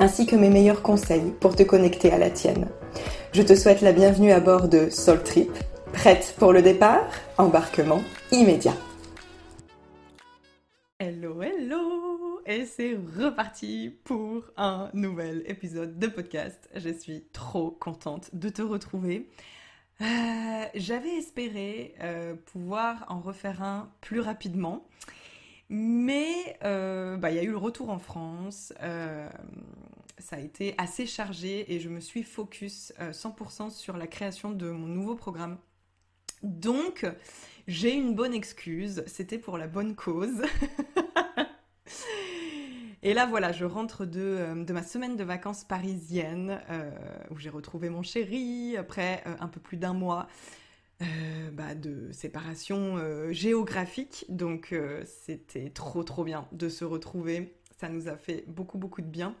ainsi que mes meilleurs conseils pour te connecter à la tienne. Je te souhaite la bienvenue à bord de Soul Trip. Prête pour le départ? Embarquement immédiat. Hello, hello Et c'est reparti pour un nouvel épisode de podcast. Je suis trop contente de te retrouver. Euh, j'avais espéré euh, pouvoir en refaire un plus rapidement, mais euh, bah, il y a eu le retour en France, ça a été assez chargé et je me suis focus 100% sur la création de mon nouveau programme. Donc, j'ai une bonne excuse, c'était pour la bonne cause. Et là, voilà, je rentre de, euh, ma semaine de vacances parisienne, euh, où j'ai retrouvé mon chéri après euh, un peu plus d'un mois bah, de séparation géographique. Donc, c'était trop, trop bien de se retrouver. Ça nous a fait beaucoup, beaucoup de bien.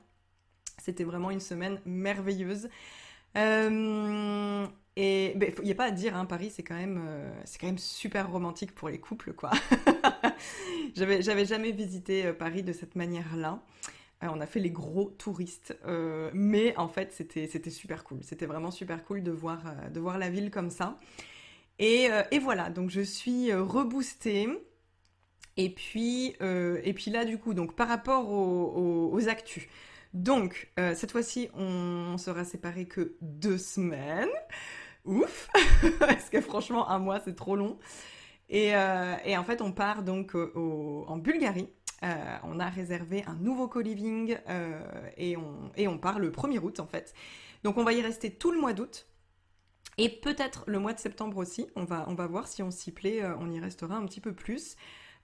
C'était vraiment une semaine merveilleuse. Et il ben, n'y a pas à dire, hein, Paris, c'est quand, même, euh, c'est quand même super romantique pour les couples, quoi. j'avais, j'avais jamais visité euh, Paris de cette manière-là. Euh, on a fait les gros touristes, mais en fait, c'était, c'était super cool. C'était vraiment super cool de voir, de voir la ville comme ça. Et, et voilà, donc je suis reboostée. Et puis, et puis là, du coup, donc par rapport aux, aux actus, donc, cette fois-ci, on sera séparés que deux semaines ouf, parce que franchement, un mois, c'est trop long. Et, euh, en fait, on part donc euh, en Bulgarie. Euh, on a réservé un nouveau co-living et, on, et on part le 1er août en fait. Donc on va y rester tout le mois d'août. Et peut-être le mois de septembre aussi, on va, on va voir si on s'y plaît, on y restera un petit peu plus.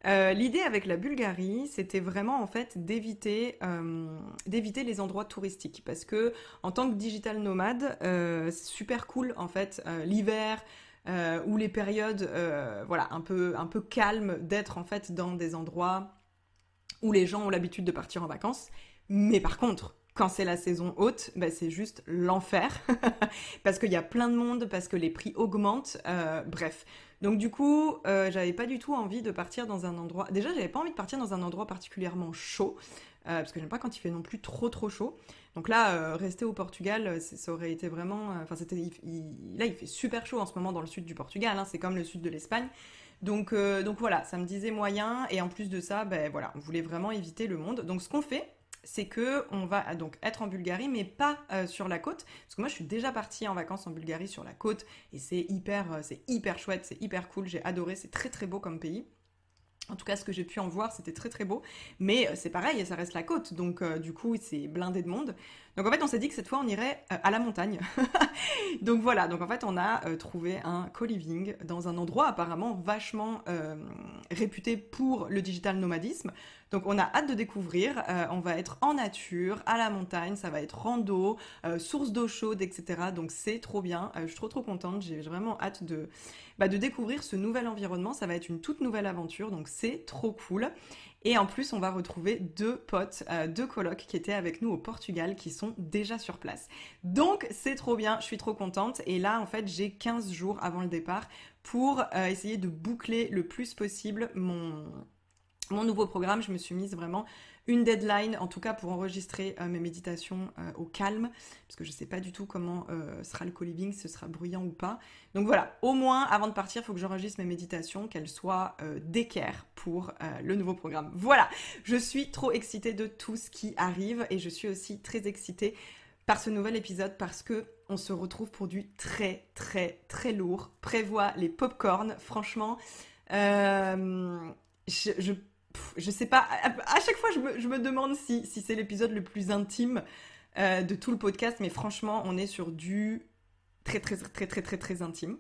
Euh, l'idée avec la Bulgarie, c'était vraiment en fait d'éviter euh, d'éviter les endroits touristiques parce que en tant que digital nomade, euh, c'est super cool en fait l'hiver ou les périodes voilà un peu un peu calmes d'être en fait dans des endroits où les gens ont l'habitude de partir en vacances. Mais par contre, quand c'est la saison haute, bah, c'est juste l'enfer parce qu'il y a plein de monde, parce que les prix augmentent, bref. Donc du coup, euh, j'avais pas du tout envie de partir dans un endroit. Déjà, j'avais pas envie de partir dans un endroit particulièrement chaud, euh, parce que j'aime pas quand il fait non plus trop trop chaud. Donc là, euh, rester au Portugal, ça aurait été vraiment. Enfin. Là, il fait super chaud en ce moment dans le sud du Portugal. Hein, c'est comme le sud de l'Espagne. Donc, donc voilà, ça me disait moyen. Et en plus de ça, ben voilà, on voulait vraiment éviter le monde. Donc ce qu'on fait, c'est que on va donc être en Bulgarie, mais pas euh, sur la côte, parce que moi je suis déjà partie en vacances en Bulgarie sur la côte, et c'est hyper, euh, c'est hyper chouette, c'est hyper cool, j'ai adoré, c'est très très beau comme pays. En tout cas, ce que j'ai pu en voir, c'était très très beau. Mais euh, c'est pareil, ça reste la côte, donc du coup, c'est blindé de monde. Donc en fait, on s'est dit que cette fois, on irait à la montagne. donc voilà, donc en fait, on a trouvé un co-living dans un endroit apparemment vachement réputé pour le digital nomadisme. Donc on a hâte de découvrir. Euh, on va être en nature, à la montagne, ça va être rando, euh, source d'eau chaude, etc. Donc c'est trop bien. Euh, je suis trop trop contente. J'ai vraiment hâte bah, de découvrir ce nouvel environnement. Ça va être une toute nouvelle aventure. Donc c'est trop cool. Et en plus, on va retrouver deux potes, deux colocs qui étaient avec nous au Portugal, qui sont déjà sur place. Donc, c'est trop bien, je suis trop contente. Et là, en fait, j'ai 15 jours avant le départ pour essayer de boucler le plus possible mon, mon nouveau programme, je me suis mise vraiment une deadline, en tout cas pour enregistrer euh, mes méditations euh, au calme, parce que je sais pas du tout comment euh, sera le co-living, si ce sera bruyant ou pas. Donc voilà, au moins avant de partir, faut que j'enregistre mes méditations, qu'elles soient d'équerre pour le nouveau programme. Voilà, je suis trop excitée de tout ce qui arrive et je suis aussi très excitée par ce nouvel épisode parce que on se retrouve pour du très très très lourd. Prévois les pop-corn, franchement. Je, sais pas, à, chaque fois je me, je me demande si, si c'est l'épisode le plus intime euh, de tout le podcast, mais franchement, on est sur du très très très très très très intime.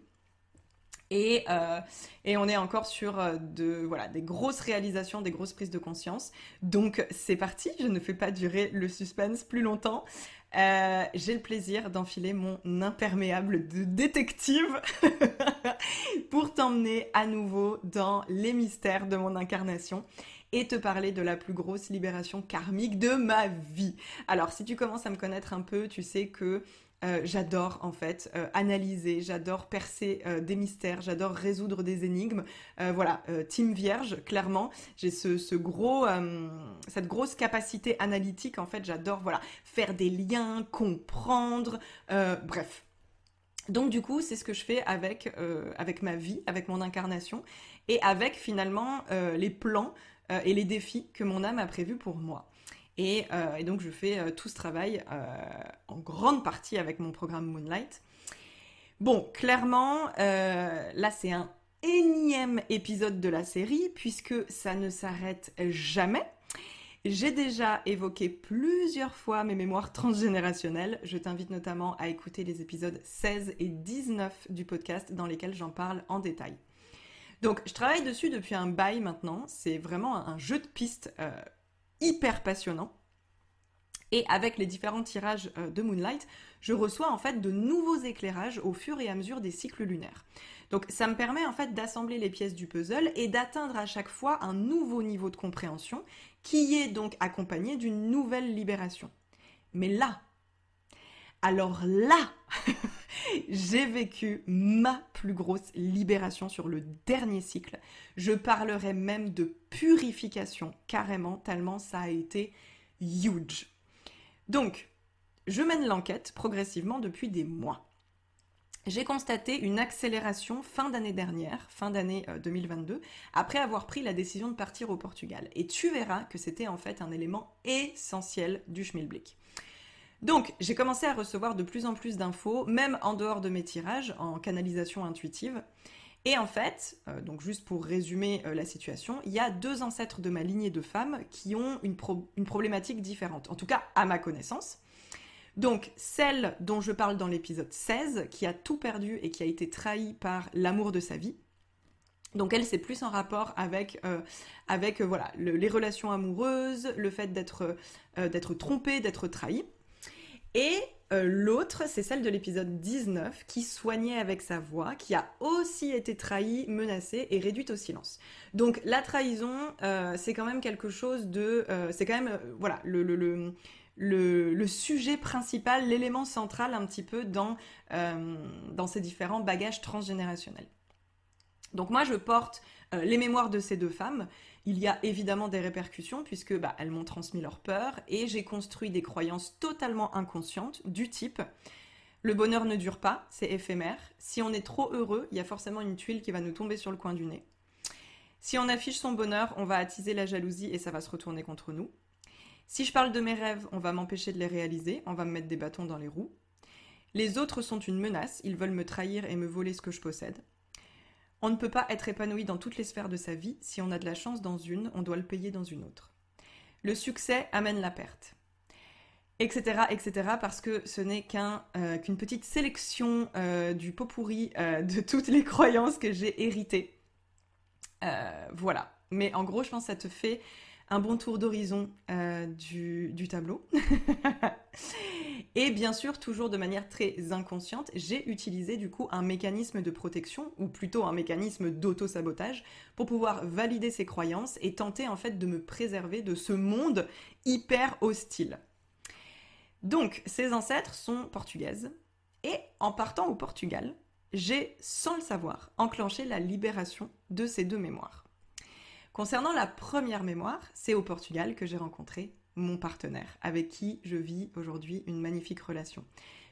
Et, euh, et, on est encore sur euh, de, voilà, des grosses réalisations, des grosses prises de conscience. Donc c'est parti, je ne fais pas durer le suspense plus longtemps. J'ai le plaisir d'enfiler mon imperméable de détective pour t'emmener à nouveau dans les mystères de mon incarnation et te parler de la plus grosse libération karmique de ma vie. Alors si tu commences à me connaître un peu, tu sais que euh, j'adore en fait euh, analyser, j'adore percer euh, des mystères, j'adore résoudre des énigmes. voilà, team vierge, clairement, j'ai cette grosse capacité analytique en fait. J'adore voilà faire des liens, comprendre, bref. Donc du coup, c'est ce que je fais avec avec ma vie, avec mon incarnation et avec finalement les plans et les défis que mon âme a prévus pour moi. Euh, et, donc je fais euh, tout ce travail euh, en grande partie avec mon programme Moonlight. Bon, clairement, là c'est un énième épisode de la série puisque ça ne s'arrête jamais. J'ai déjà évoqué plusieurs fois mes mémoires transgénérationnelles. Je t'invite notamment à écouter les épisodes 16 et 19 du podcast dans lesquels j'en parle en détail. Donc je travaille dessus depuis un bail maintenant. C'est vraiment un jeu de pistes hyper passionnant. Et avec les différents tirages euh, de Moonlight, je reçois en fait de nouveaux éclairages au fur et à mesure des cycles lunaires. Donc ça me permet en fait d'assembler les pièces du puzzle et d'atteindre à chaque fois un nouveau niveau de compréhension qui est donc accompagné d'une nouvelle libération. Mais là, alors là, j'ai vécu ma plus grosse libération sur le dernier cycle. Je parlerai même de purification, carrément, tellement ça a été huge. Donc, je mène l'enquête progressivement depuis des mois. J'ai constaté une accélération fin d'année dernière, fin d'année 2022, euh, après avoir pris la décision de partir au Portugal. Et tu verras que c'était en fait un élément essentiel du schmilblick. Donc, j'ai commencé à recevoir de plus en plus d'infos, même en dehors de mes tirages, en canalisation intuitive. Et en fait, euh, donc juste pour résumer euh, la situation, il y a deux ancêtres de ma lignée de femmes qui ont une, une, problématique différente, en tout cas à ma connaissance. Donc celle dont je parle dans l'épisode 16, qui a tout perdu et qui a été trahie par l'amour de sa vie. Donc elle, c'est plus en rapport avec, euh, avec voilà, les relations amoureuses, le fait d'être d'être trompée, d'être trahie. Et euh, l'autre, c'est celle de l'épisode 19, qui soignait avec sa voix, qui a aussi été trahie, menacée et réduite au silence. Donc la trahison, euh, c'est quand même quelque chose de... Euh, c'est quand même, voilà, le le, sujet principal, l'élément central un petit peu dans, dans ces différents bagages transgénérationnels. Donc moi je porte les mémoires de ces deux femmes il y a évidemment des répercussions puisque bah, elles m'ont transmis leur peur et j'ai construit des croyances totalement inconscientes du type le bonheur ne dure pas, c'est éphémère. Si on est trop heureux, il y a forcément une tuile qui va nous tomber sur le coin du nez. Si on affiche son bonheur, on va attiser la jalousie et ça va se retourner contre nous. Si je parle de mes rêves, on va m'empêcher de les réaliser, on va me mettre des bâtons dans les roues. Les autres sont une menace, ils veulent me trahir et me voler ce que je possède. On ne peut pas être épanoui dans toutes les sphères de sa vie. Si on a de la chance dans une, on doit le payer dans une autre. Le succès amène la perte. Etc. etc. parce que ce n'est euh, qu'une petite sélection euh, du pot pourri euh, de toutes les croyances que j'ai héritées. voilà. Mais en gros, je pense que ça te fait un bon tour d'horizon du, du, tableau. Et bien sûr, toujours de manière très inconsciente, j'ai utilisé du coup un mécanisme de protection, ou plutôt un mécanisme d'auto-sabotage, pour pouvoir valider ces croyances et tenter en fait de me préserver de ce monde hyper hostile. Donc, ces ancêtres sont portugaises, et en partant au Portugal, j'ai, sans le savoir, enclenché la libération de ces deux mémoires. Concernant la première mémoire, c'est au Portugal que j'ai rencontré mon partenaire, avec qui je vis aujourd'hui une magnifique relation.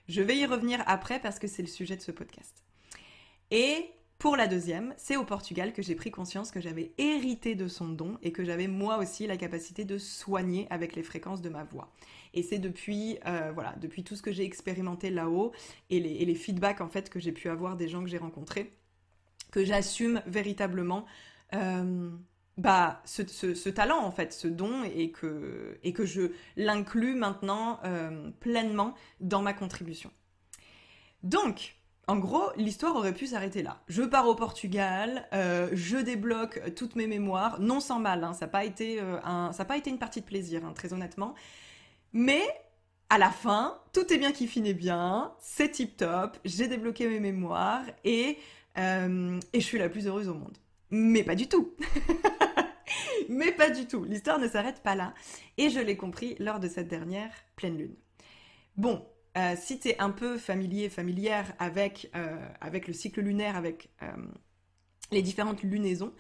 Je vais y revenir après parce que c'est le sujet de ce podcast. Et Pour la deuxième, c'est au Portugal que j'ai pris conscience que j'avais hérité de son don et que j'avais moi aussi la capacité de soigner avec les fréquences de ma voix. Et c'est depuis, euh, voilà, depuis tout ce que j'ai expérimenté là-haut et les, feedbacks en fait que j'ai pu avoir des gens que j'ai rencontrés, que j'assume véritablement euh, bah, ce, talent en fait, ce don et que, je l'inclus maintenant euh, pleinement dans ma contribution. Donc, en gros, l'histoire aurait pu s'arrêter là. Je pars au Portugal, euh, je débloque toutes mes mémoires, non sans mal, hein, ça n'a pas, été, euh, pas été une partie de plaisir, hein, très honnêtement. Mais à la fin, tout est bien qui finit bien, c'est tip top, j'ai débloqué mes mémoires et, et je suis la plus heureuse au monde. Mais pas du tout Mais pas du tout, l'histoire ne s'arrête pas là, et je l'ai compris lors de cette dernière pleine lune. Bon, euh, si tu es un peu familier, familière avec, euh, avec le cycle lunaire, avec euh, les différentes lunaisons,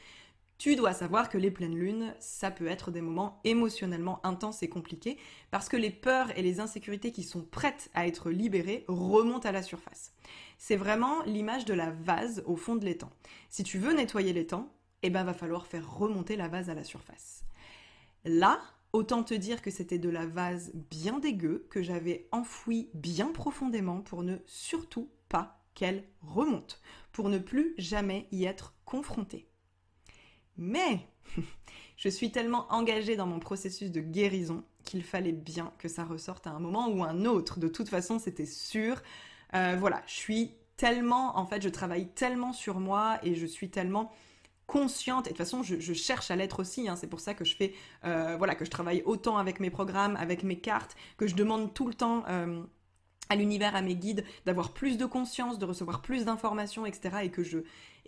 tu dois savoir que les pleines lunes, ça peut être des moments émotionnellement intenses et compliqués parce que les peurs et les insécurités qui sont prêtes à être libérées remontent à la surface. C'est vraiment l'image de la vase au fond de l'étang. Si tu veux nettoyer l'étang, eh ben va falloir faire remonter la vase à la surface. Là, Autant te dire que c'était de la vase bien dégueu que j'avais enfoui bien profondément pour ne surtout pas qu'elle remonte, pour ne plus jamais y être confrontée. Mais je suis tellement engagée dans mon processus de guérison qu'il fallait bien que ça ressorte à un moment ou un autre. De toute façon, c'était sûr. Euh, voilà, je suis tellement, en fait, je travaille tellement sur moi et je suis tellement consciente et de toute façon je, cherche à l'être aussi hein. c'est pour ça que je fais euh, voilà que je travaille autant avec mes programmes avec mes cartes que je demande tout le temps euh, à l'univers, à mes guides, d'avoir plus de conscience, de recevoir plus d'informations, etc. Et que je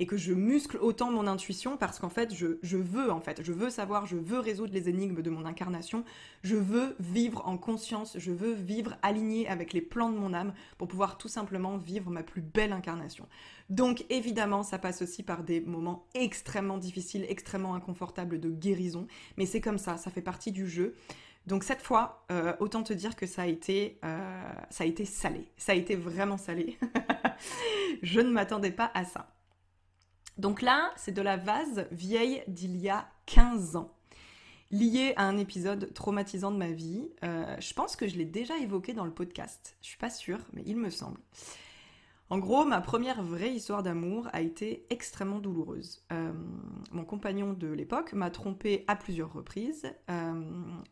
et que je muscle autant mon intuition parce qu'en fait, je, veux en fait, je veux savoir, je veux résoudre les énigmes de mon incarnation, je veux vivre en conscience, je veux vivre aligné avec les plans de mon âme pour pouvoir tout simplement vivre ma plus belle incarnation. Donc évidemment, ça passe aussi par des moments extrêmement difficiles, extrêmement inconfortables de guérison, mais c'est comme ça, ça fait partie du jeu. Donc cette fois, euh, autant te dire que euh, ça a été salé. Ça a été vraiment salé. je ne m'attendais pas à ça. Donc là, c'est de la vase vieille d'il y a 15 ans, liée à un épisode traumatisant de ma vie. Euh, je pense que je l'ai déjà évoqué dans le podcast. Je suis pas sûre, mais il me semble. En gros, ma première vraie histoire d'amour a été extrêmement douloureuse. Euh, mon compagnon de l'époque m'a trompée à plusieurs reprises. Euh,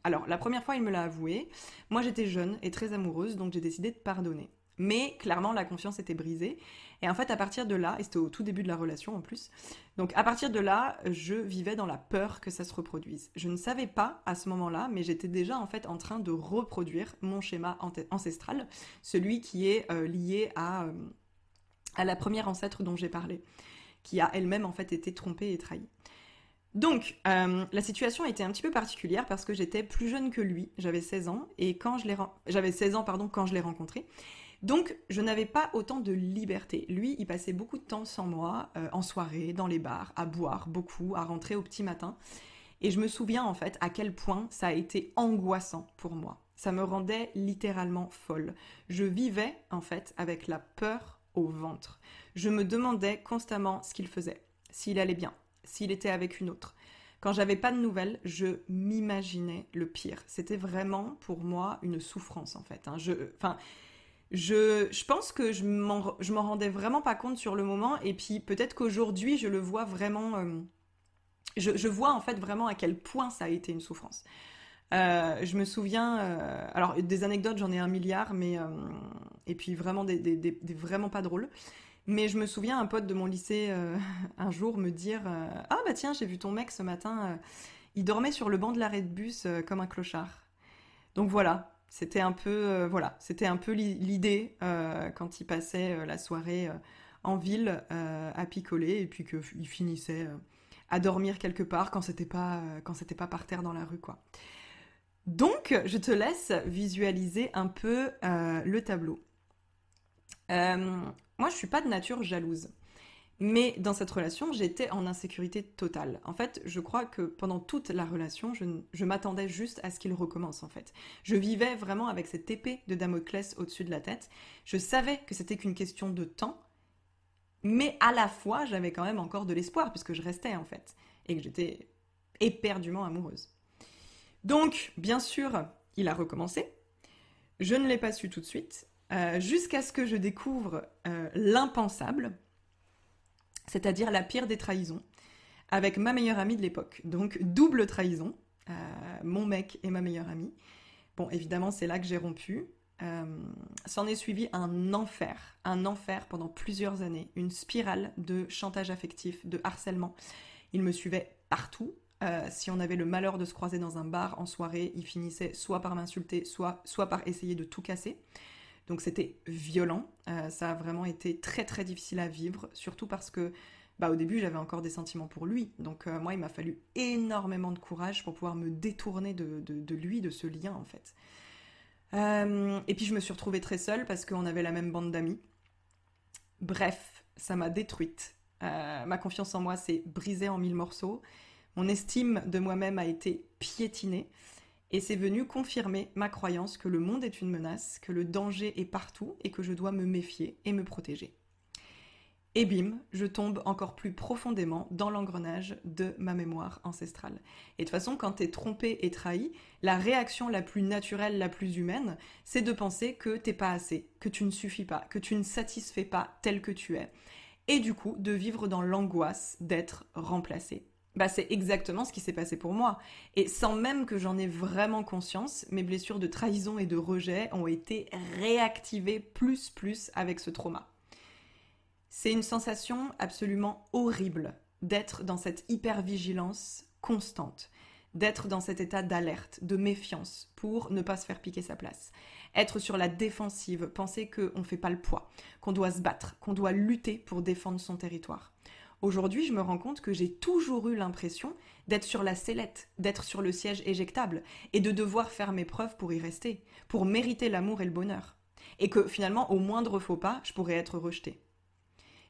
alors, la première fois, il me l'a avoué. Moi, j'étais jeune et très amoureuse, donc j'ai décidé de pardonner. Mais clairement, la confiance était brisée. Et en fait, à partir de là, et c'était au tout début de la relation en plus, donc à partir de là, je vivais dans la peur que ça se reproduise. Je ne savais pas à ce moment-là, mais j'étais déjà en fait en train de reproduire mon schéma ancestral, celui qui est euh, lié à à la première ancêtre dont j'ai parlé, qui a elle-même en fait été trompée et trahie. Donc, euh, la situation était un petit peu particulière parce que j'étais plus jeune que lui, j'avais 16 ans, et quand je l'ai j'avais 16 ans pardon quand je l'ai rencontré. Donc, je n'avais pas autant de liberté. Lui, il passait beaucoup de temps sans moi, euh, en soirée, dans les bars, à boire beaucoup, à rentrer au petit matin. Et je me souviens en fait à quel point ça a été angoissant pour moi. Ça me rendait littéralement folle. Je vivais en fait avec la peur au ventre. Je me demandais constamment ce qu'il faisait, s'il allait bien, s'il était avec une autre. Quand j'avais pas de nouvelles, je m'imaginais le pire. C'était vraiment pour moi une souffrance en fait. Hein. Je, enfin, je, pense que je m'en, rendais vraiment pas compte sur le moment. Et puis peut-être qu'aujourd'hui, je le vois vraiment. Euh, je, vois en fait vraiment à quel point ça a été une souffrance. Euh, je me souviens, euh, alors des anecdotes, j'en ai un milliard, mais et puis vraiment des, des, vraiment pas drôles. Mais je me souviens un pote de mon lycée un jour me dire ah bah tiens j'ai vu ton mec ce matin, il dormait sur le banc de l'arrêt de bus comme un clochard. Donc voilà, c'était un peu voilà, c'était un peu l'idée quand il passait la soirée en ville à picoler et puis qu'il finissait à dormir quelque part quand c'était pas quand c'était pas par terre dans la rue quoi. Donc, je te laisse visualiser un peu euh, le tableau. Euh, moi, je suis pas de nature jalouse. Mais dans cette relation, j'étais en insécurité totale. En fait, je crois que pendant toute la relation, je, m'attendais juste à ce qu'il recommence, en fait. Je vivais vraiment avec cette épée de Damoclès au-dessus de la tête. Je savais que c'était qu'une question de temps. Mais à la fois, j'avais quand même encore de l'espoir, puisque je restais en fait, et que j'étais éperdument amoureuse. Donc, bien sûr, il a recommencé. Je ne l'ai pas su tout de suite, euh, jusqu'à ce que je découvre euh, l'impensable, c'est-à-dire la pire des trahisons, avec ma meilleure amie de l'époque. Donc, double trahison, euh, mon mec et ma meilleure amie. Bon, évidemment, c'est là que j'ai rompu. S'en est suivi un enfer, un enfer pendant plusieurs années, une spirale de chantage affectif, de harcèlement. Il me suivait partout, euh, si on avait le malheur de se croiser dans un bar en soirée, il finissait soit par m'insulter, soit, soit par essayer de tout casser. Donc c'était violent. Euh, ça a vraiment été très très difficile à vivre, surtout parce que bah, au début j'avais encore des sentiments pour lui. Donc euh, moi il m'a fallu énormément de courage pour pouvoir me détourner de, de lui, de ce lien en fait. et puis je me suis retrouvée très seule parce qu'on avait la même bande d'amis. Bref, ça m'a détruite. ma confiance en moi s'est brisée en mille morceaux. Mon estime de moi-même a été piétinée et c'est venu confirmer ma croyance que le monde est une menace, que le danger est partout et que je dois me méfier et me protéger. Et bim, je tombe encore plus profondément dans l'engrenage de ma mémoire ancestrale. Et de toute façon, quand t'es trompé et trahi, la réaction la plus naturelle, la plus humaine, c'est de penser que t'es pas assez, que tu ne suffis pas, que tu ne satisfais pas tel que tu es. Et du coup, de vivre dans l'angoisse d'être remplacé bah, c'est exactement ce qui s'est passé pour moi. Et sans même que j'en ai vraiment conscience, mes blessures de trahison et de rejet ont été réactivées plus plus avec ce trauma. C'est une sensation absolument horrible d'être dans cette hypervigilance constante, d'être dans cet état d'alerte, de méfiance pour ne pas se faire piquer sa place. Être sur la défensive, penser qu'on ne fait pas le poids, qu'on doit se battre, qu'on doit lutter pour défendre son territoire. Aujourd'hui, je me rends compte que j'ai toujours eu l'impression d'être sur la sellette, d'être sur le siège éjectable, et de devoir faire mes preuves pour y rester, pour mériter l'amour et le bonheur. Et que finalement, au moindre faux pas, je pourrais être rejetée.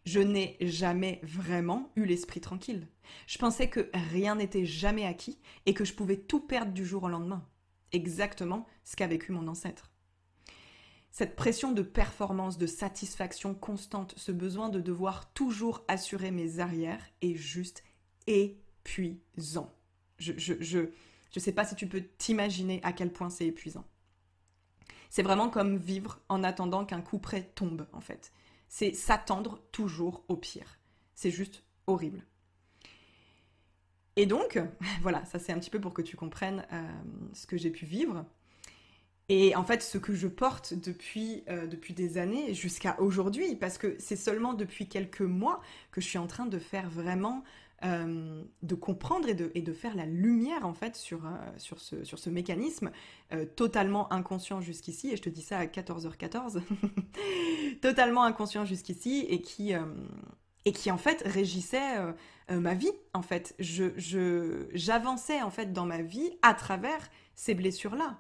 Je n'ai jamais vraiment eu l'esprit tranquille. Je pensais que rien n'était jamais acquis et que je pouvais tout perdre du jour au lendemain. Exactement ce qu'a vécu mon ancêtre. Cette pression de performance, de satisfaction constante, ce besoin de devoir toujours assurer mes arrières est juste épuisant. Je je, je, sais pas si tu peux t'imaginer à quel point c'est épuisant. C'est vraiment comme vivre en attendant qu'un coup près tombe, en fait. C'est s'attendre toujours au pire. C'est juste horrible. Et donc, voilà, ça c'est un petit peu pour que tu comprennes euh, ce que j'ai pu vivre. Et en fait, ce que je porte depuis, euh, depuis des années jusqu'à aujourd'hui, parce que c'est seulement depuis quelques mois que je suis en train de faire vraiment, euh, de comprendre et de, faire la lumière en fait sur, euh, ce, mécanisme totalement inconscient jusqu'ici, et je te dis ça à 14h14, totalement inconscient jusqu'ici, et qui, et en fait régissait ma vie en fait. J'avançais en fait dans ma vie à travers ces blessures-là.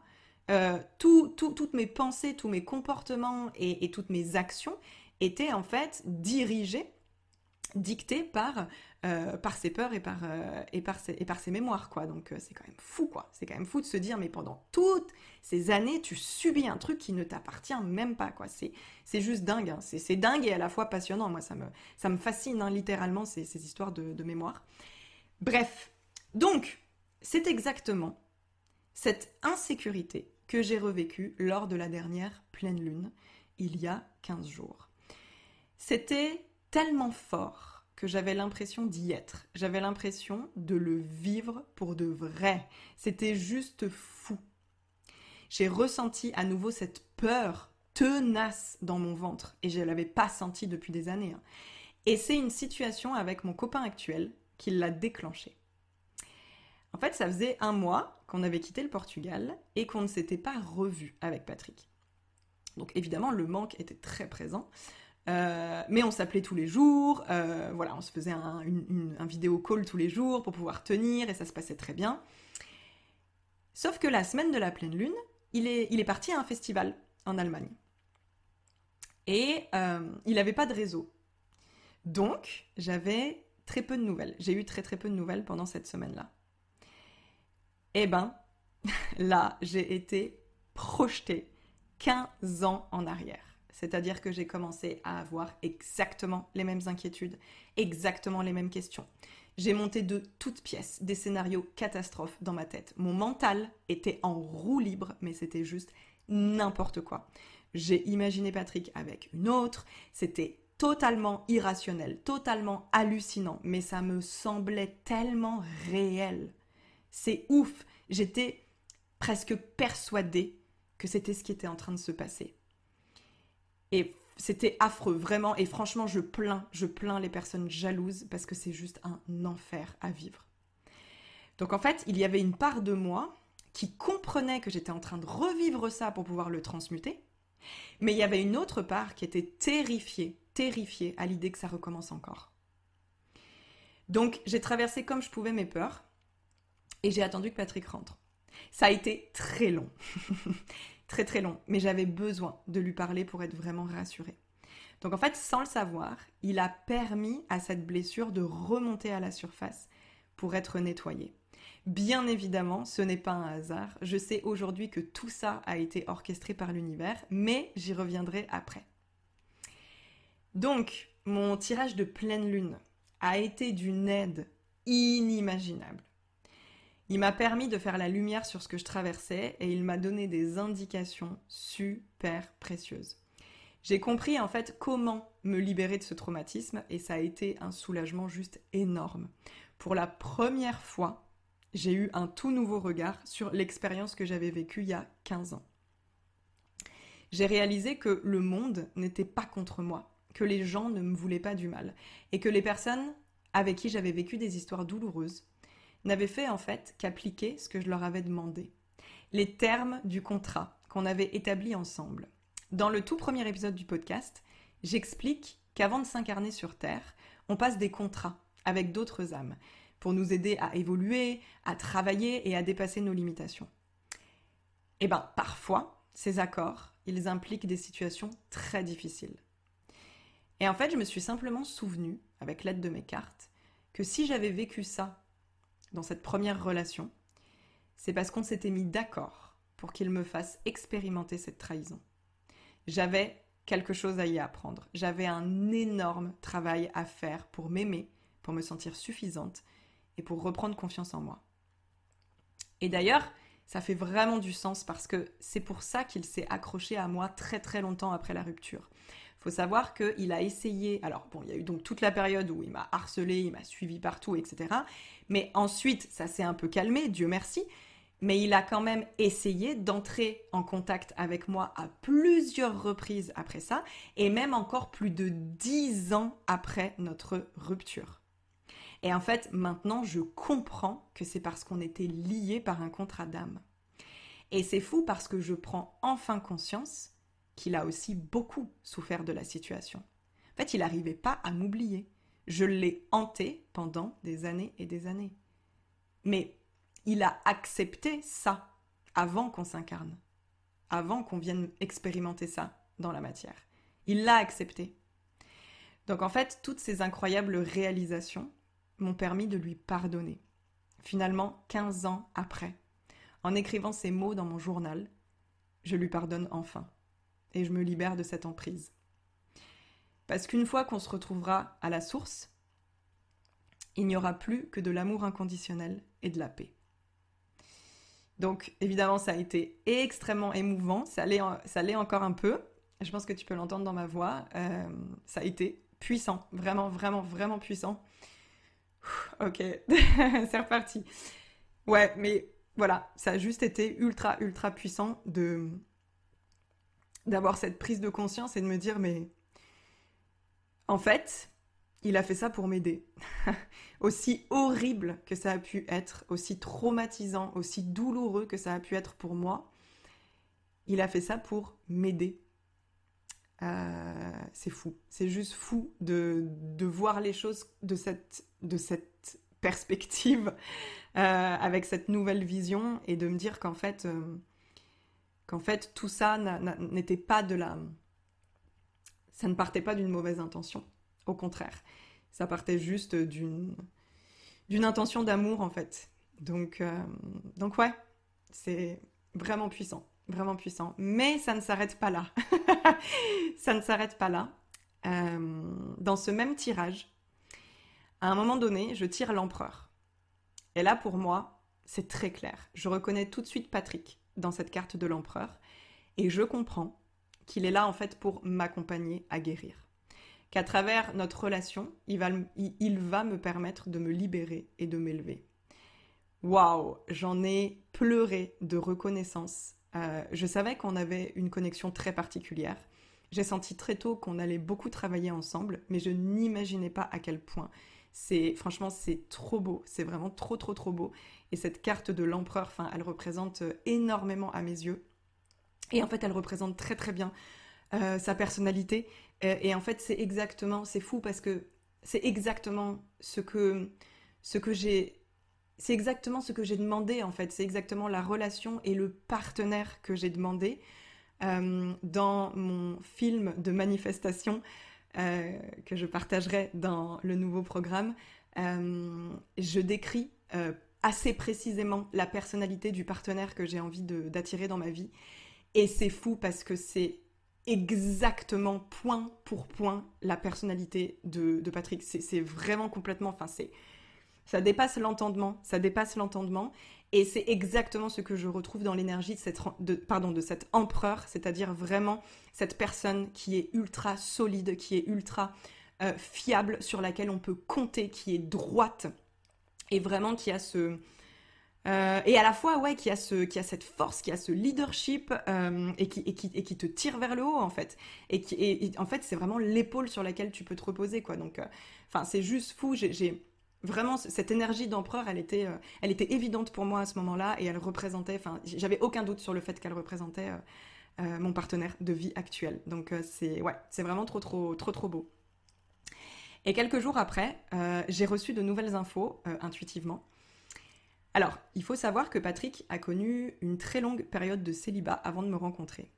Euh, toutes mes pensées, tous mes comportements et, toutes mes actions étaient en fait dirigées, dictées par, euh, par ses peurs et par, euh, et, par ses, et par ses mémoires, quoi. Donc c'est quand même fou, quoi. C'est quand même fou de se dire, mais pendant toutes ces années, tu subis un truc qui ne t'appartient même pas, quoi. C'est juste dingue, hein. c'est dingue et à la fois passionnant. Moi, ça me, ça me fascine, hein, littéralement, ces, ces histoires de, de mémoire. Bref, donc, c'est exactement cette insécurité que j'ai revécu lors de la dernière pleine lune, il y a 15 jours. C'était tellement fort que j'avais l'impression d'y être. J'avais l'impression de le vivre pour de vrai. C'était juste fou. J'ai ressenti à nouveau cette peur tenace dans mon ventre et je ne l'avais pas senti depuis des années. Hein. Et c'est une situation avec mon copain actuel qui l'a déclenché. En fait, ça faisait un mois qu'on avait quitté le Portugal et qu'on ne s'était pas revu avec Patrick. Donc évidemment, le manque était très présent. Euh, mais on s'appelait tous les jours, euh, voilà, on se faisait un, vidéo call tous les jours pour pouvoir tenir et ça se passait très bien. Sauf que la semaine de la pleine lune, il est, parti à un festival en Allemagne. Et euh, il n'avait pas de réseau. Donc, j'avais très peu de nouvelles. J'ai eu très très peu de nouvelles pendant cette semaine-là. Eh ben, là, j'ai été projetée 15 ans en arrière. C'est-à-dire que j'ai commencé à avoir exactement les mêmes inquiétudes, exactement les mêmes questions. J'ai monté de toutes pièces des scénarios catastrophes dans ma tête. Mon mental était en roue libre, mais c'était juste n'importe quoi. J'ai imaginé Patrick avec une autre, c'était totalement irrationnel, totalement hallucinant, mais ça me semblait tellement réel. C'est ouf, j'étais presque persuadée que c'était ce qui était en train de se passer. Et c'était affreux, vraiment. Et franchement, je plains, je plains les personnes jalouses parce que c'est juste un enfer à vivre. Donc en fait, il y avait une part de moi qui comprenait que j'étais en train de revivre ça pour pouvoir le transmuter. Mais il y avait une autre part qui était terrifiée, terrifiée à l'idée que ça recommence encore. Donc j'ai traversé comme je pouvais mes peurs et j'ai attendu que Patrick rentre. Ça a été très long. très très long, mais j'avais besoin de lui parler pour être vraiment rassurée. Donc en fait, sans le savoir, il a permis à cette blessure de remonter à la surface pour être nettoyée. Bien évidemment, ce n'est pas un hasard. Je sais aujourd'hui que tout ça a été orchestré par l'univers, mais j'y reviendrai après. Donc, mon tirage de pleine lune a été d'une aide inimaginable. Il m'a permis de faire la lumière sur ce que je traversais et il m'a donné des indications super précieuses. J'ai compris en fait comment me libérer de ce traumatisme et ça a été un soulagement juste énorme. Pour la première fois, j'ai eu un tout nouveau regard sur l'expérience que j'avais vécue il y a 15 ans. J'ai réalisé que le monde n'était pas contre moi, que les gens ne me voulaient pas du mal et que les personnes avec qui j'avais vécu des histoires douloureuses n'avaient fait en fait qu'appliquer ce que je leur avais demandé. Les termes du contrat qu'on avait établi ensemble. Dans le tout premier épisode du podcast, j'explique qu'avant de s'incarner sur Terre, on passe des contrats avec d'autres âmes pour nous aider à évoluer, à travailler et à dépasser nos limitations. Et eh bien, parfois, ces accords, ils impliquent des situations très difficiles. Et en fait, je me suis simplement souvenu, avec l'aide de mes cartes, que si j'avais vécu ça dans cette première relation, c'est parce qu'on s'était mis d'accord pour qu'il me fasse expérimenter cette trahison. J'avais quelque chose à y apprendre. J'avais un énorme travail à faire pour m'aimer, pour me sentir suffisante et pour reprendre confiance en moi. Et d'ailleurs, ça fait vraiment du sens parce que c'est pour ça qu'il s'est accroché à moi très très longtemps après la rupture faut savoir qu'il a essayé. Alors, bon, il y a eu donc toute la période où il m'a harcelé, il m'a suivi partout, etc. Mais ensuite, ça s'est un peu calmé, Dieu merci. Mais il a quand même essayé d'entrer en contact avec moi à plusieurs reprises après ça, et même encore plus de dix ans après notre rupture. Et en fait, maintenant, je comprends que c'est parce qu'on était liés par un contrat d'âme. Et c'est fou parce que je prends enfin conscience qu'il a aussi beaucoup souffert de la situation. En fait, il n'arrivait pas à m'oublier. Je l'ai hanté pendant des années et des années. Mais il a accepté ça avant qu'on s'incarne, avant qu'on vienne expérimenter ça dans la matière. Il l'a accepté. Donc en fait, toutes ces incroyables réalisations m'ont permis de lui pardonner. Finalement, 15 ans après, en écrivant ces mots dans mon journal, je lui pardonne enfin et je me libère de cette emprise. Parce qu'une fois qu'on se retrouvera à la source, il n'y aura plus que de l'amour inconditionnel et de la paix. Donc évidemment, ça a été extrêmement émouvant, ça l'est encore un peu, je pense que tu peux l'entendre dans ma voix, euh, ça a été puissant, vraiment, vraiment, vraiment puissant. ok, c'est reparti. Ouais, mais voilà, ça a juste été ultra, ultra puissant de, d'avoir cette prise de conscience et de me dire mais en fait, il a fait ça pour m'aider. aussi horrible que ça a pu être, aussi traumatisant, aussi douloureux que ça a pu être pour moi, il a fait ça pour m'aider. Euh, c'est fou, c'est juste fou de, de, voir les choses de cette, de cette perspective, euh, avec cette nouvelle vision, et de me dire qu'en fait, euh, qu'en fait tout ça n'était pas de la... Ça ne partait pas d'une mauvaise intention, au contraire. Ça partait juste d'une intention d'amour en fait. Donc, euh, donc ouais, c'est vraiment puissant. vraiment puissant. Mais ça ne s'arrête pas là. ça ne s'arrête pas là. Euh, dans ce même tirage, à un moment donné, je tire l'empereur. Et là, pour moi, c'est très clair. Je reconnais tout de suite Patrick dans cette carte de l'empereur et je comprends qu'il est là en fait pour m'accompagner à guérir. Qu'à travers notre relation, il va, me permettre de me libérer et de m'élever. Waouh, j'en ai pleuré de reconnaissance. Euh, je savais qu'on avait une connexion très particulière. J'ai senti très tôt qu'on allait beaucoup travailler ensemble, mais je n'imaginais pas à quel point. C'est franchement c'est trop beau, c'est vraiment trop trop trop beau. Et cette carte de l'empereur, enfin, elle représente euh, énormément à mes yeux. Et en fait, elle représente très très bien euh, sa personnalité. et en fait, c'est exactement, c'est fou parce que c'est exactement ce que ce que j'ai c'est exactement ce que j'ai demandé en fait. C'est exactement la relation et le partenaire que j'ai demandé euh, dans mon film de manifestation euh, que je partagerai dans le nouveau programme. Euh, je décris assez précisément la personnalité du partenaire que j'ai envie d'attirer dans ma vie. Et c'est fou parce que c'est exactement point pour point la personnalité de, de Patrick. C'est vraiment complètement, enfin c'est ça dépasse l'entendement, ça dépasse l'entendement. Et c'est exactement ce que je retrouve dans l'énergie de, cette, de cet empereur, c'est-à-dire vraiment cette personne qui est ultra solide, qui est ultra euh, fiable, sur laquelle on peut compter, qui est droite, et vraiment qui a ce... Euh, et à la fois, ouais, qui a, ce, qui a cette force, qui a ce leadership, euh, et, qui, et, qui, et, qui, te tire vers le haut, en fait. Et, qui, et, en fait, c'est vraiment l'épaule sur laquelle tu peux te reposer, quoi. Donc, enfin, c'est juste fou. J'ai Vraiment, cette énergie d'empereur, elle était, euh, elle était évidente pour moi à ce moment-là et elle représentait, enfin, j'avais aucun doute sur le fait qu'elle représentait euh, euh, mon partenaire de vie actuel. Donc c'est, ouais, c'est vraiment trop, trop, trop, trop beau. Et quelques jours après, j'ai reçu de nouvelles infos intuitivement. Alors, il faut savoir que Patrick a connu une très longue période de célibat avant de me rencontrer.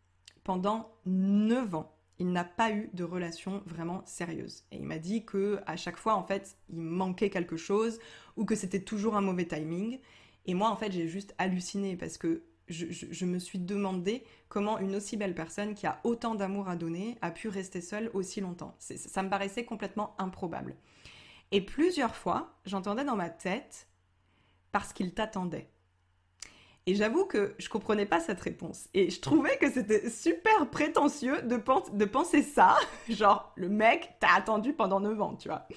Pendant 9 ans, il n'a pas eu de relation vraiment sérieuse. Et il m'a dit que à chaque fois, en fait, il manquait quelque chose ou que c'était toujours un mauvais timing. Et moi, en fait, j'ai juste halluciné parce que je, me suis demandé comment une aussi belle personne qui a autant d'amour à donner a pu rester seule aussi longtemps. Ça me paraissait complètement improbable. Et plusieurs fois, j'entendais dans ma tête parce qu'il t'attendait. Et j'avoue que je comprenais pas cette réponse. Et je trouvais que c'était super prétentieux de, penser ça. Genre, le mec t'a attendu pendant 9 ans, tu vois.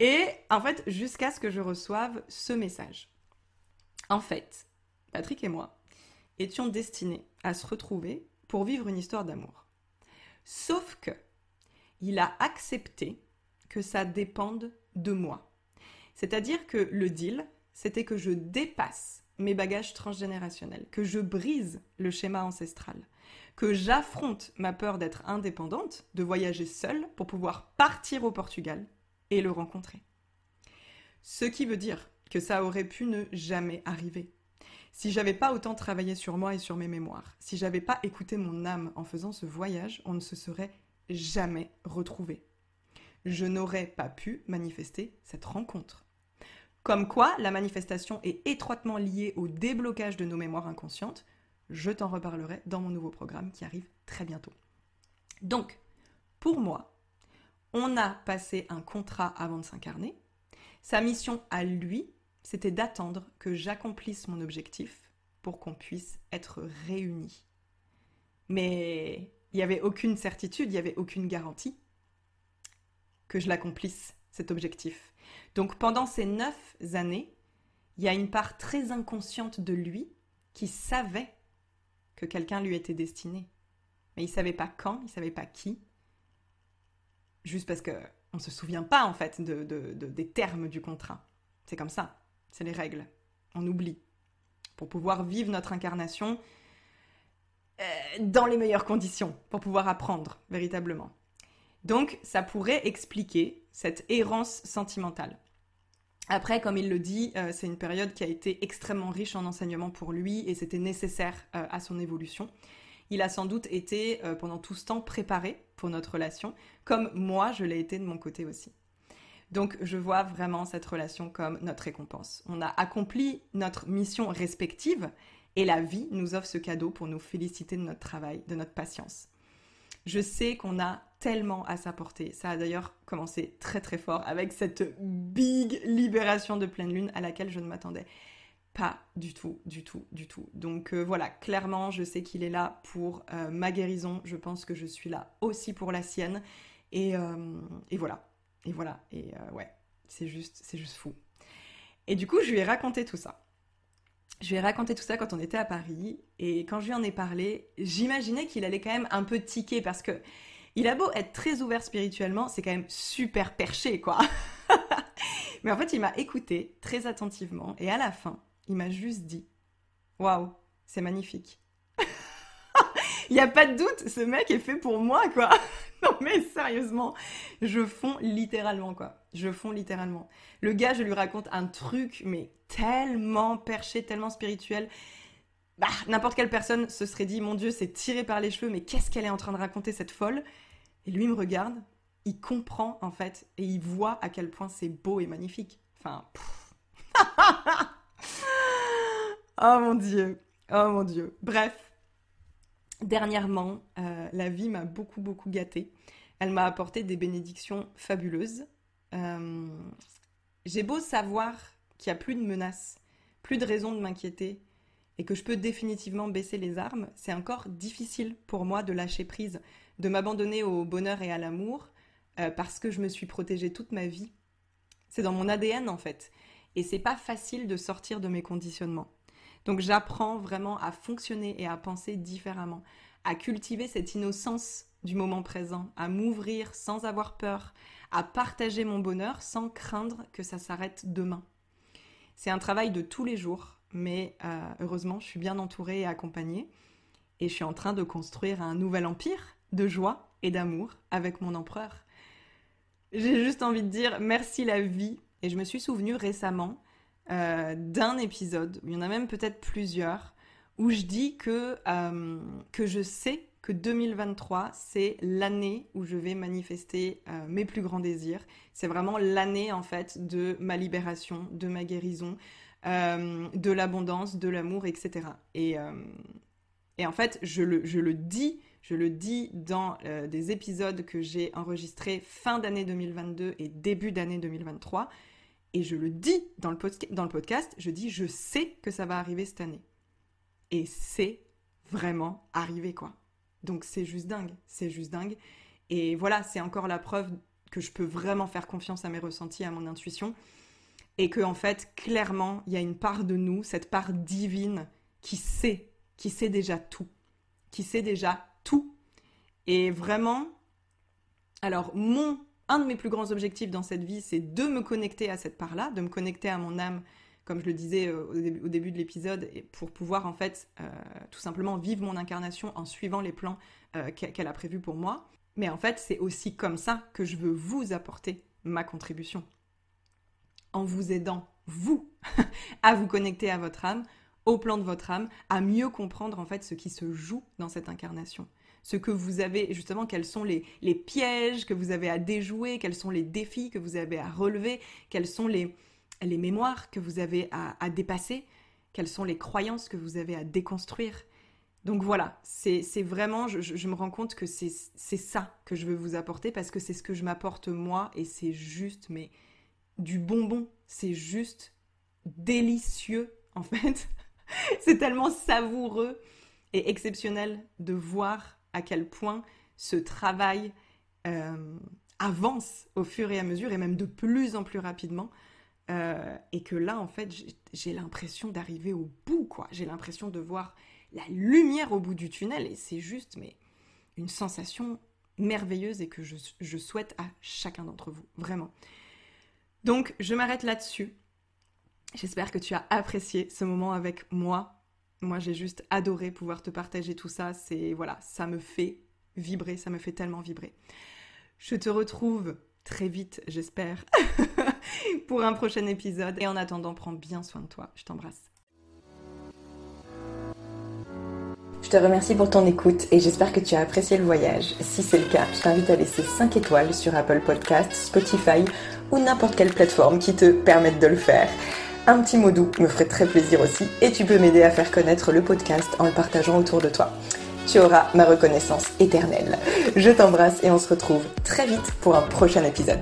Et en fait, jusqu'à ce que je reçoive ce message. En fait, Patrick et moi étions destinés à se retrouver pour vivre une histoire d'amour. Sauf que il a accepté que ça dépende de moi. C'est-à-dire que le deal, c'était que je dépasse mes bagages transgénérationnels, que je brise le schéma ancestral, que j'affronte ma peur d'être indépendante, de voyager seule pour pouvoir partir au Portugal et le rencontrer. Ce qui veut dire que ça aurait pu ne jamais arriver. Si j'avais pas autant travaillé sur moi et sur mes mémoires, si j'avais pas écouté mon âme en faisant ce voyage, on ne se serait jamais retrouvé. Je n'aurais pas pu manifester cette rencontre. Comme quoi, la manifestation est étroitement liée au déblocage de nos mémoires inconscientes. Je t'en reparlerai dans mon nouveau programme qui arrive très bientôt. Donc, pour moi, on a passé un contrat avant de s'incarner. Sa mission à lui, c'était d'attendre que j'accomplisse mon objectif pour qu'on puisse être réunis. Mais il n'y avait aucune certitude, il n'y avait aucune garantie que je l'accomplisse, cet objectif. Donc pendant ces neuf années, il y a une part très inconsciente de lui qui savait que quelqu'un lui était destiné. Mais il savait pas quand, il savait pas qui. Juste parce que on se souvient pas en fait de, des termes du contrat. C'est comme ça, c'est les règles. On oublie. Pour pouvoir vivre notre incarnation euh, dans les meilleures conditions, pour pouvoir apprendre véritablement. Donc ça pourrait expliquer cette errance sentimentale. Après, comme il le dit, euh, c'est une période qui a été extrêmement riche en enseignements pour lui et c'était nécessaire euh, à son évolution. Il a sans doute été euh, pendant tout ce temps préparé pour notre relation, comme moi je l'ai été de mon côté aussi. Donc je vois vraiment cette relation comme notre récompense. On a accompli notre mission respective Et la vie nous offre ce cadeau pour nous féliciter de notre travail, de notre patience. Je sais qu'on a tellement à s'apporter. Ça a d'ailleurs commencé très très fort avec cette big libération de pleine lune à laquelle je ne m'attendais pas du tout, du tout, du tout. Donc euh, voilà, clairement, je sais qu'il est là pour euh, ma guérison. Je pense que je suis là aussi pour la sienne. Et, euh, et voilà, et voilà, et ouais, c'est juste, c'est juste fou. Et du coup, je lui ai raconté tout ça. Je lui ai raconté tout ça quand on était à Paris. Et quand je lui en ai parlé, j'imaginais qu'il allait quand même un peu tiquer parce que il a beau être très ouvert spirituellement, c'est quand même super perché, quoi. Mais en fait, il m'a écouté très attentivement. Et à la fin, il m'a juste dit Waouh, c'est magnifique. Il n'y a pas de doute, ce mec est fait pour moi, quoi. non, mais sérieusement, je fonds littéralement, quoi. Je fonds littéralement. Le gars, je lui raconte un truc, mais tellement perché, tellement spirituel. Bah, n'importe quelle personne se serait dit, mon Dieu, c'est tiré par les cheveux, mais qu'est-ce qu'elle est en train de raconter, cette folle? Et lui me regarde, il comprend, en fait, et il voit à quel point c'est beau et magnifique. Enfin, oh mon Dieu, oh mon Dieu. Bref, Dernièrement, euh, la vie m'a beaucoup, beaucoup gâtée. Elle m'a apporté des bénédictions fabuleuses. Euh, j'ai beau savoir qu'il n'y a plus de menaces, plus de raisons de m'inquiéter, et que je peux définitivement baisser les armes, c'est encore difficile pour moi de lâcher prise, de m'abandonner au bonheur et à l'amour, euh, parce que je me suis protégée toute ma vie. C'est dans mon ADN en fait. Et c'est pas facile de sortir de mes conditionnements. Donc j'apprends vraiment à fonctionner et à penser différemment, à cultiver cette innocence du moment présent, à m'ouvrir sans avoir peur, à partager mon bonheur sans craindre que ça s'arrête demain. C'est un travail de tous les jours, mais euh, heureusement, je suis bien entourée et accompagnée, et je suis en train de construire un nouvel empire de joie et d'amour avec mon empereur. J'ai juste envie de dire merci la vie, et je me suis souvenue récemment euh, d'un épisode, il y en a même peut-être plusieurs, où je dis que, euh, que je sais que 2023, c'est l'année où je vais manifester euh, mes plus grands désirs. C'est vraiment l'année, en fait, de ma libération, de ma guérison, de l'abondance, de l'amour, etc. Et, et, en fait, je le, dis, je le dis dans des épisodes que j'ai enregistrés fin d'année 2022 et début d'année 2023. Et je le dis dans le podcast, je dis je sais que ça va arriver cette année. Et c'est vraiment arrivé quoi. Donc c'est juste dingue, c'est juste dingue. Et voilà, c'est encore la preuve que je peux vraiment faire confiance à mes ressentis, à mon intuition. Et que en fait, clairement, il y a une part de nous, cette part divine, qui sait, qui sait déjà tout. Qui sait déjà tout. Et vraiment, alors mon un de mes plus grands objectifs dans cette vie, c'est de me connecter à cette part-là, de me connecter à mon âme, comme je le disais euh, au début, de l'épisode, pour pouvoir en fait euh, tout simplement vivre mon incarnation en suivant les plans euh, qu'elle a prévus pour moi. Mais en fait, c'est aussi comme ça que je veux vous apporter ma contribution. En vous aidant, vous, à vous connecter à votre âme, au plan de votre âme, à mieux comprendre en fait ce qui se joue dans cette incarnation ce que vous avez, justement, quels sont les, pièges que vous avez à déjouer, quels sont les défis que vous avez à relever, quelles sont les, les mémoires que vous avez à, dépasser, quelles sont les croyances que vous avez à déconstruire. Donc voilà, c'est vraiment, je, me rends compte que c'est ça que je veux vous apporter parce que c'est ce que je m'apporte moi et c'est juste, mais du bonbon, c'est juste délicieux en fait. c'est tellement savoureux et exceptionnel de voir à quel point ce travail euh, avance au fur et à mesure et même de plus en plus rapidement. Euh, et que là, en fait, j'ai l'impression d'arriver au bout, quoi. J'ai l'impression de voir la lumière au bout du tunnel et c'est juste, mais une sensation merveilleuse et que je, je souhaite à chacun d'entre vous, vraiment. Donc, je m'arrête là-dessus. J'espère que tu as apprécié ce moment avec moi moi, j'ai juste adoré pouvoir te partager tout ça. C'est voilà, ça me fait vibrer, ça me fait tellement vibrer. Je te retrouve très vite, j'espère, pour un prochain épisode. Et en attendant, prends bien soin de toi. Je t'embrasse. Je te remercie pour ton écoute et j'espère que tu as apprécié le voyage. Si c'est le cas, je t'invite à laisser 5 étoiles sur Apple Podcasts, Spotify ou n'importe quelle plateforme qui te permette de le faire. Un petit mot doux me ferait très plaisir aussi et tu peux m'aider à faire connaître le podcast en le partageant autour de toi. Tu auras ma reconnaissance éternelle. Je t'embrasse et on se retrouve très vite pour un prochain épisode.